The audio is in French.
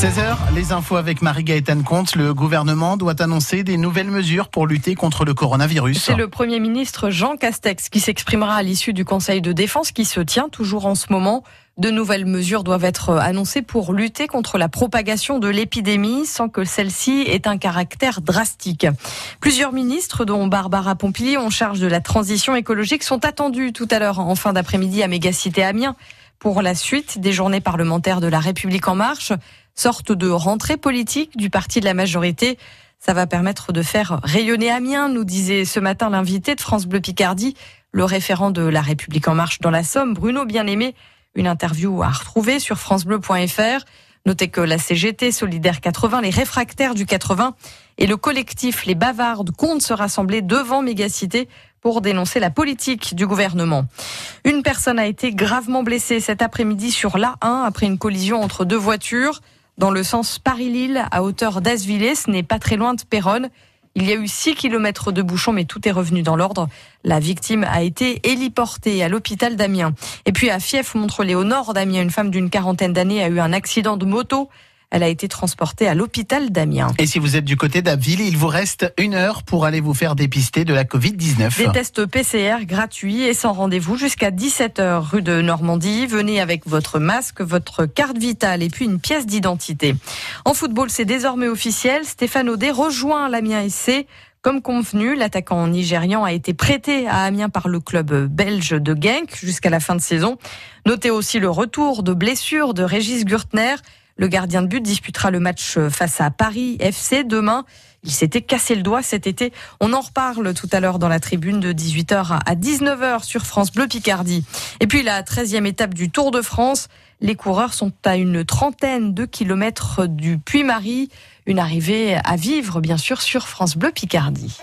16h, les infos avec Marie-Gaëtane Comte. Le gouvernement doit annoncer des nouvelles mesures pour lutter contre le coronavirus. C'est le Premier ministre Jean Castex qui s'exprimera à l'issue du Conseil de défense qui se tient toujours en ce moment. De nouvelles mesures doivent être annoncées pour lutter contre la propagation de l'épidémie sans que celle-ci ait un caractère drastique. Plusieurs ministres, dont Barbara Pompili, en charge de la transition écologique, sont attendus tout à l'heure en fin d'après-midi à Mégacité Amiens pour la suite des journées parlementaires de la République en marche sorte de rentrée politique du parti de la majorité. Ça va permettre de faire rayonner Amiens, nous disait ce matin l'invité de France Bleu Picardie, le référent de La République en marche dans la Somme, Bruno Bien-Aimé. Une interview à retrouver sur francebleu.fr. Notez que la CGT Solidaire 80, les réfractaires du 80 et le collectif Les Bavardes comptent se rassembler devant Mégacité pour dénoncer la politique du gouvernement. Une personne a été gravement blessée cet après-midi sur l'A1 après une collision entre deux voitures dans le sens Paris-Lille à hauteur d'Asvillers. Ce n'est pas très loin de Péronne. Il y a eu 6 kilomètres de bouchons, mais tout est revenu dans l'ordre. La victime a été héliportée à l'hôpital d'Amiens. Et puis à Fief, Montrelet, au nord d'Amiens, une femme d'une quarantaine d'années a eu un accident de moto. Elle a été transportée à l'hôpital d'Amiens. Et si vous êtes du côté d'Abbeville, il vous reste une heure pour aller vous faire dépister de la Covid-19. Des tests PCR gratuits et sans rendez-vous jusqu'à 17h rue de Normandie. Venez avec votre masque, votre carte vitale et puis une pièce d'identité. En football, c'est désormais officiel. Stéphane Audet rejoint l'Amiens SC. Comme convenu, l'attaquant nigérian a été prêté à Amiens par le club belge de Genk jusqu'à la fin de saison. Notez aussi le retour de blessure de Régis Gürtner. Le gardien de but disputera le match face à Paris FC demain. Il s'était cassé le doigt cet été. On en reparle tout à l'heure dans la tribune de 18h à 19h sur France Bleu Picardie. Et puis la 13e étape du Tour de France. Les coureurs sont à une trentaine de kilomètres du Puy-Marie. Une arrivée à vivre, bien sûr, sur France Bleu Picardie.